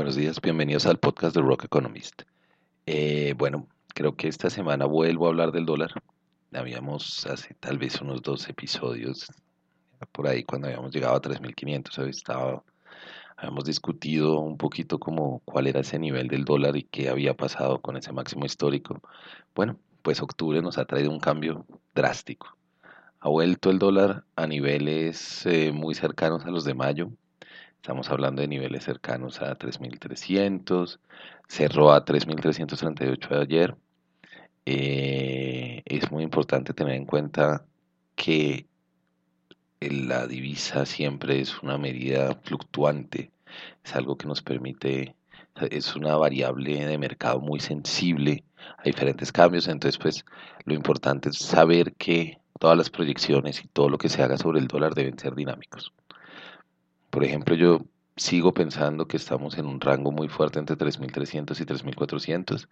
Buenos días, bienvenidos al podcast de Rock Economist. Eh, bueno, creo que esta semana vuelvo a hablar del dólar. Habíamos hace tal vez unos dos episodios por ahí cuando habíamos llegado a 3.500, estaba, habíamos discutido un poquito como cuál era ese nivel del dólar y qué había pasado con ese máximo histórico. Bueno, pues octubre nos ha traído un cambio drástico. Ha vuelto el dólar a niveles eh, muy cercanos a los de mayo, Estamos hablando de niveles cercanos a 3.300, cerró a 3.338 ayer. Eh, es muy importante tener en cuenta que la divisa siempre es una medida fluctuante, es algo que nos permite, es una variable de mercado muy sensible a diferentes cambios, entonces pues lo importante es saber que todas las proyecciones y todo lo que se haga sobre el dólar deben ser dinámicos. Por ejemplo, yo sigo pensando que estamos en un rango muy fuerte entre 3.300 y 3.400,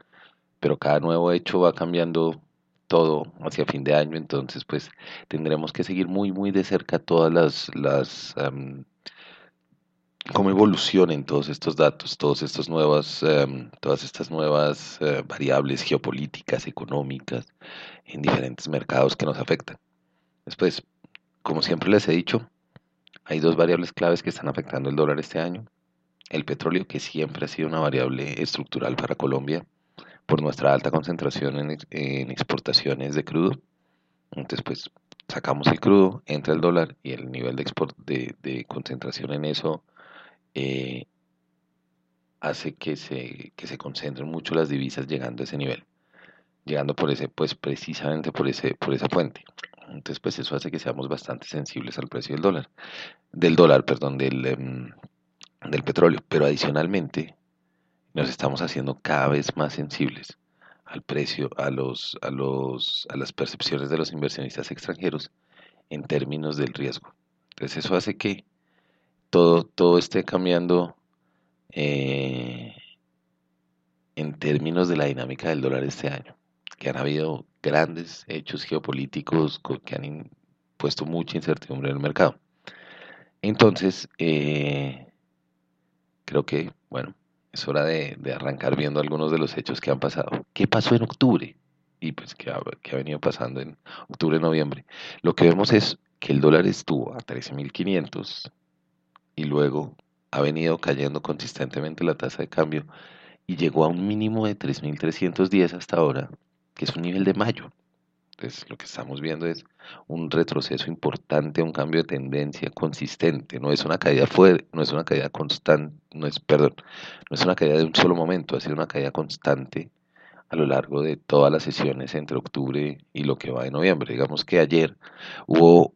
pero cada nuevo hecho va cambiando todo hacia fin de año, entonces pues tendremos que seguir muy muy de cerca todas las, las cómo evolucionen todos estos datos, todos estos nuevas, todas estas nuevas eh, variables geopolíticas, económicas, en diferentes mercados que nos afectan. Después, como siempre les he dicho, hay dos variables claves que están afectando el dólar este año. El petróleo, que siempre ha sido una variable estructural para Colombia por nuestra alta concentración en, exportaciones de crudo. Entonces, pues sacamos el crudo, entra el dólar y el nivel de, export, de, concentración en eso eh, hace que se, que se concentren mucho las divisas llegando a ese nivel, llegando por ese, pues precisamente por ese, por esa fuente. Entonces, pues eso hace que seamos bastante sensibles al precio del dólar, del dólar, perdón, del, em, del petróleo. Pero adicionalmente, nos estamos haciendo cada vez más sensibles al precio, a los, a los, a las percepciones de los inversionistas extranjeros en términos del riesgo. Entonces, eso hace que todo, todo esté cambiando eh, en términos de la dinámica del dólar este año, que han habido grandes hechos geopolíticos que han puesto mucha incertidumbre en el mercado. Entonces, eh, creo que, bueno, es hora de, arrancar viendo algunos de los hechos que han pasado. ¿Qué pasó en octubre? Y pues, ¿qué ha, ha venido pasando en octubre, noviembre? Lo que vemos es que el dólar estuvo a 13.500 y luego ha venido cayendo consistentemente la tasa de cambio y llegó a un mínimo de 3.310 hasta ahora que es un nivel de mayo. Entonces, lo que estamos viendo es un retroceso importante, un cambio de tendencia consistente. No es una caída fuerte, no es una caída constante, no es, perdón, no es una caída de un solo momento, ha sido una caída constante a lo largo de todas las sesiones entre octubre y lo que va de noviembre. Digamos que ayer hubo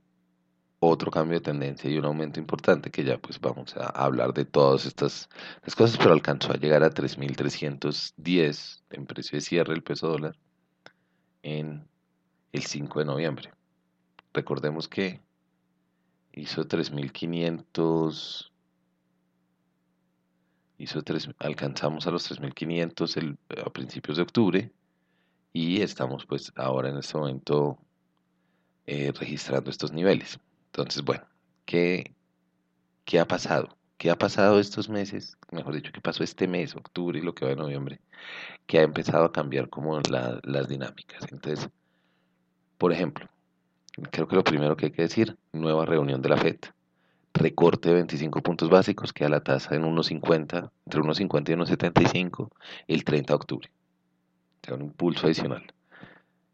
otro cambio de tendencia y un aumento importante que ya pues vamos a hablar de todas estas, estas cosas, pero alcanzó a llegar a 3.310 en precio de cierre el peso dólar en el 5 de noviembre. Recordemos que hizo 3.500, hizo 3, alcanzamos a los 3.500 a principios de octubre y estamos pues ahora en este momento eh, registrando estos niveles. Entonces, bueno, ¿qué, ¿qué ha pasado? ¿Qué ha pasado estos meses? Mejor dicho, ¿qué pasó este mes, octubre y lo que va de noviembre? Que ha empezado a cambiar como las dinámicas. Entonces, por ejemplo, creo que lo primero que hay que decir, nueva reunión de la FED. Recorte de 25 puntos básicos, queda la tasa en 1.50, entre 1.50 y 1.75 el 30 de octubre. O sea, un impulso adicional.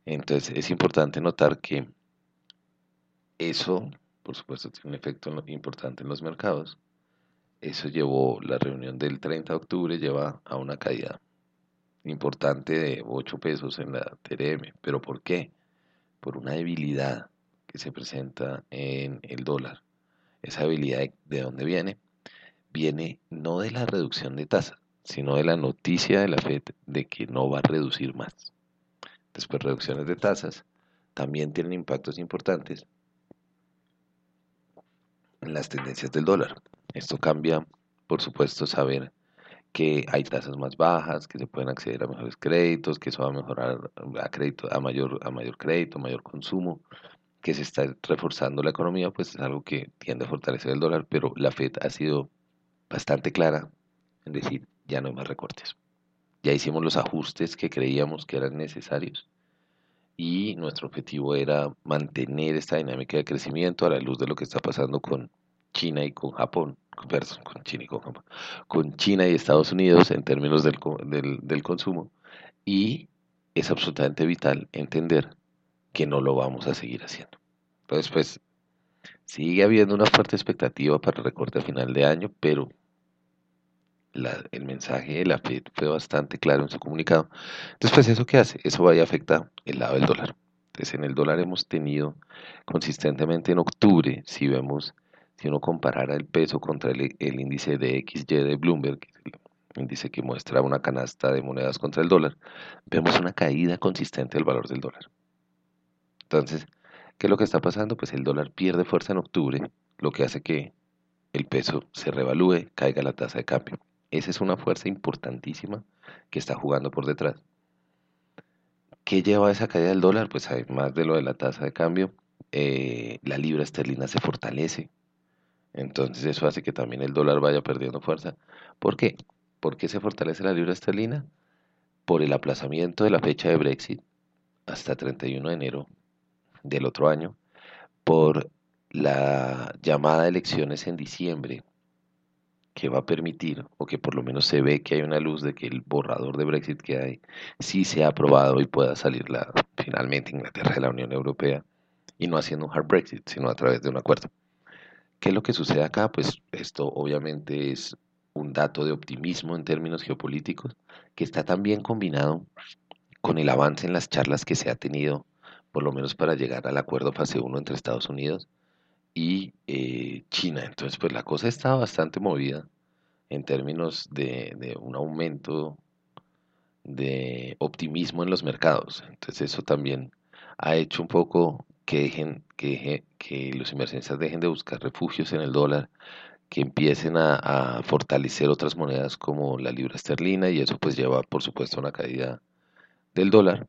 Entonces, es importante notar que eso, por supuesto, tiene un efecto importante en los mercados eso llevó, la reunión del 30 de octubre lleva a una caída importante de 8 pesos en la TRM. ¿Pero por qué? Por una debilidad que se presenta en el dólar. Esa debilidad de dónde viene? Viene no de la reducción de tasa, sino de la noticia de la Fed de que no va a reducir más. Después, reducciones de tasas también tienen impactos importantes las tendencias del dólar. Esto cambia, por supuesto, saber que hay tasas más bajas, que se pueden acceder a mejores créditos, que eso va a mejorar a crédito, a mayor, a mayor crédito, mayor consumo, que se está reforzando la economía, pues es algo que tiende a fortalecer el dólar, pero la Fed ha sido bastante clara en decir, ya no hay más recortes. Ya hicimos los ajustes que creíamos que eran necesarios y nuestro objetivo era mantener esta dinámica de crecimiento a la luz de lo que está pasando con China y con Japón, con China y con Japón, con China y Estados Unidos en términos del, del, del consumo y es absolutamente vital entender que no lo vamos a seguir haciendo. Entonces, pues, sigue habiendo una fuerte expectativa para el recorte a final de año, pero el mensaje de la FED fue bastante claro en su comunicado. Entonces, pues, ¿eso qué hace? Eso va a afectar el lado del dólar. Entonces, en el dólar hemos tenido consistentemente en octubre, si vemos, si uno comparara el peso contra el, el índice de XY de Bloomberg, el índice que muestra una canasta de monedas contra el dólar, vemos una caída consistente del valor del dólar. Entonces, ¿qué es lo que está pasando? Pues el dólar pierde fuerza en octubre, lo que hace que el peso se revalúe, caiga la tasa de cambio. Esa es una fuerza importantísima que está jugando por detrás. ¿Qué lleva a esa caída del dólar? Pues además de lo de la tasa de cambio, eh, la libra esterlina se fortalece. Entonces eso hace que también el dólar vaya perdiendo fuerza. ¿Por qué? ¿Por qué se fortalece la libra esterlina? Por el aplazamiento de la fecha de Brexit hasta 31 de enero del otro año, por la llamada de elecciones en diciembre, que va a permitir, o que por lo menos se ve que hay una luz de que el borrador de Brexit que hay sí se ha aprobado y pueda salir la, finalmente Inglaterra de la Unión Europea, y no haciendo un hard Brexit, sino a través de un acuerdo. ¿Qué es lo que sucede acá? Pues esto obviamente es un dato de optimismo en términos geopolíticos, que está también combinado con el avance en las charlas que se ha tenido, por lo menos para llegar al acuerdo fase 1 entre Estados Unidos y eh, China. Entonces, pues la cosa está bastante movida en términos de, un aumento de optimismo en los mercados. Entonces, eso también ha hecho un poco que dejen, que, que los inversionistas dejen de buscar refugios en el dólar, que empiecen a, fortalecer otras monedas como la libra esterlina y eso pues lleva por supuesto a una caída del dólar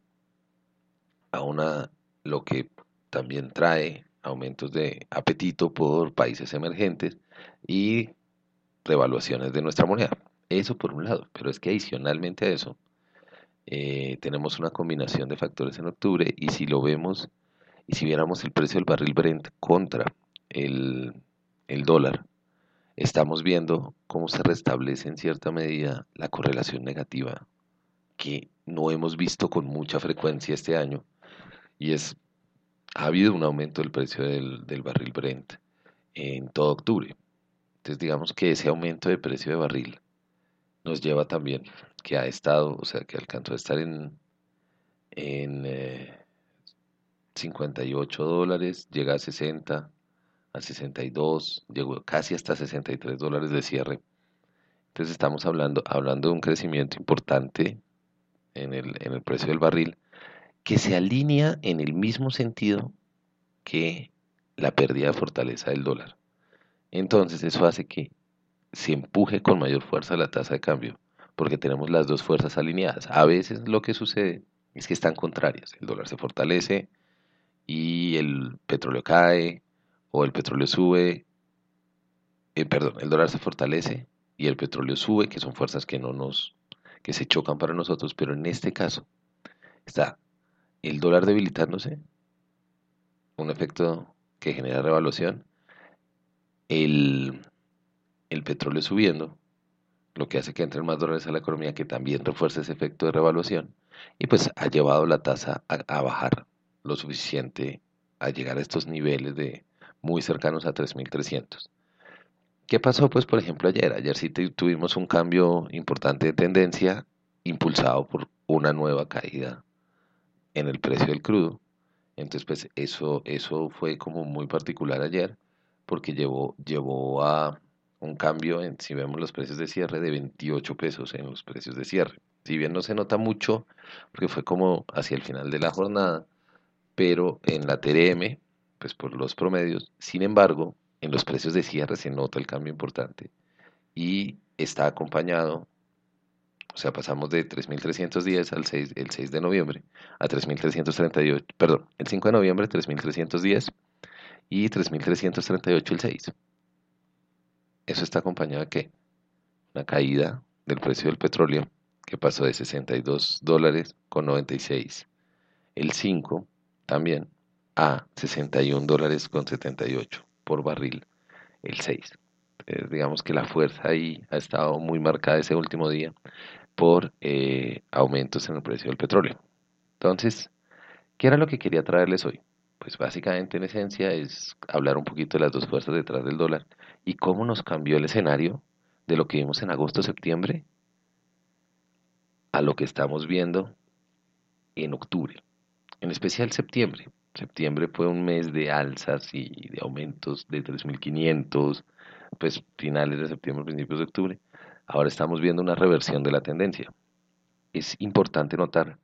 a una lo que también trae aumentos de apetito por países emergentes y revaluaciones de nuestra moneda. Eso por un lado, pero es que adicionalmente a eso eh, tenemos una combinación de factores en octubre y si lo vemos y si viéramos el precio del barril Brent contra el, el dólar, estamos viendo cómo se restablece en cierta medida la correlación negativa que no hemos visto con mucha frecuencia este año y es ha habido un aumento del precio del, del barril Brent en todo octubre. Entonces digamos que ese aumento de precio de barril nos lleva también que ha estado, o sea, que alcanzó a estar en, en 58 eh, dólares, llega a 60, a 62, llegó casi hasta 63 dólares de cierre. Entonces estamos hablando, hablando de un crecimiento importante en el, en el precio del barril que se alinea en el mismo sentido que la pérdida de fortaleza del dólar. Entonces eso hace que se empuje con mayor fuerza la tasa de cambio, porque tenemos las dos fuerzas alineadas. A veces lo que sucede es que están contrarias. El dólar se fortalece y el petróleo cae, o el petróleo sube, eh, perdón, el dólar se fortalece y el petróleo sube, que son fuerzas que no nos, que se chocan para nosotros, pero en este caso está el dólar debilitándose, un efecto que genera revaluación, el, el petróleo subiendo, lo que hace que entren más dólares a la economía, que también refuerza ese efecto de revaluación, y pues ha llevado la tasa a, bajar lo suficiente a llegar a estos niveles de muy cercanos a 3.300. ¿Qué pasó? Pues por ejemplo ayer, ayer sí tuvimos un cambio importante de tendencia impulsado por una nueva caída en el precio del crudo. Entonces, pues eso, eso fue como muy particular ayer, porque llevó, llevó a un cambio en, si vemos los precios de cierre, de 28 pesos en los precios de cierre. Si bien no se nota mucho, porque fue como hacia el final de la jornada, pero en la TRM, pues por los promedios, sin embargo, en los precios de cierre se nota el cambio importante y está acompañado o sea, pasamos de 3.310 al 6, el 6 de noviembre a 3.338, perdón, el 5 de noviembre 3.310 y 3.338 el 6. Eso está acompañado de qué? Una caída del precio del petróleo, que pasó de 62 dólares con 96 el 5 también a 61 dólares con 78 por barril el 6. digamos que la fuerza ahí ha estado muy marcada ese último día por eh, aumentos en el precio del petróleo. Entonces, ¿qué era lo que quería traerles hoy? Pues básicamente en esencia es hablar un poquito de las dos fuerzas detrás del dólar y cómo nos cambió el escenario de lo que vimos en agosto-septiembre a lo que estamos viendo en octubre en especial septiembre. Septiembre fue un mes de alzas y de aumentos de 3.500, pues finales de septiembre, principios de octubre. Ahora estamos viendo una reversión de la tendencia. Es importante notar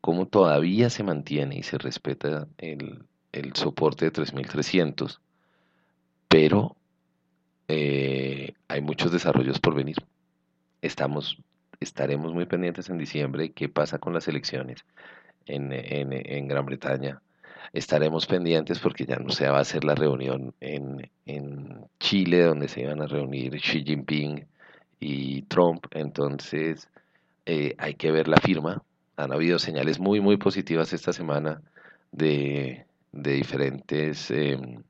cómo todavía se mantiene y se respeta el, soporte de 3.300, pero eh, hay muchos desarrollos por venir. Estamos, estaremos muy pendientes en diciembre qué pasa con las elecciones en, en, Gran Bretaña. Estaremos pendientes porque ya no se va a hacer la reunión en, en Chile, donde se iban a reunir Xi Jinping y Trump. Entonces, eh, hay que ver la firma. Han habido señales muy, muy positivas esta semana de, de diferentes, em,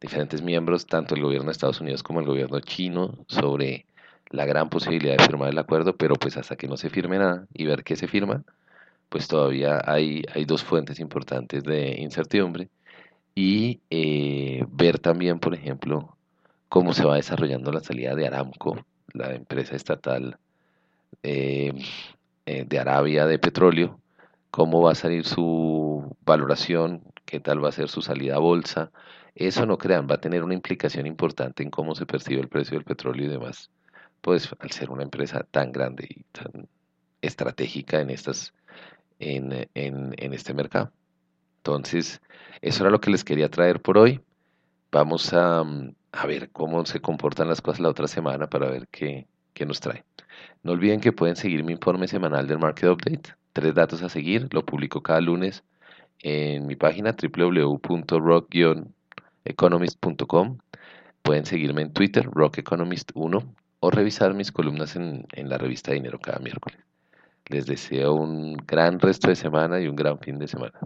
diferentes miembros, tanto el gobierno de Estados Unidos como el gobierno chino, sobre la gran posibilidad de firmar el acuerdo, pero pues hasta que no se firme nada y ver qué se firma, pues todavía hay, hay dos fuentes importantes de incertidumbre y eh, ver también, por ejemplo, cómo se va desarrollando la salida de Aramco, la empresa estatal eh, eh, de Arabia de petróleo, cómo va a salir su valoración, qué tal va a ser su salida a bolsa. Eso no crean, va a tener una implicación importante en cómo se percibe el precio del petróleo y demás. Pues al ser una empresa tan grande y tan estratégica en estas en, en, este mercado. Entonces, eso era lo que les quería traer por hoy. Vamos a, mm, a ver cómo se comportan las cosas la otra semana para ver qué, qué nos trae. No olviden que pueden seguir mi informe semanal del Market Update. Tres datos a seguir, lo publico cada lunes en mi página www.rock-economist.com. Pueden seguirme en Twitter, Rock Economist 1, o revisar mis columnas en, en la revista Dinero cada miércoles. Les deseo un gran resto de semana y un gran fin de semana.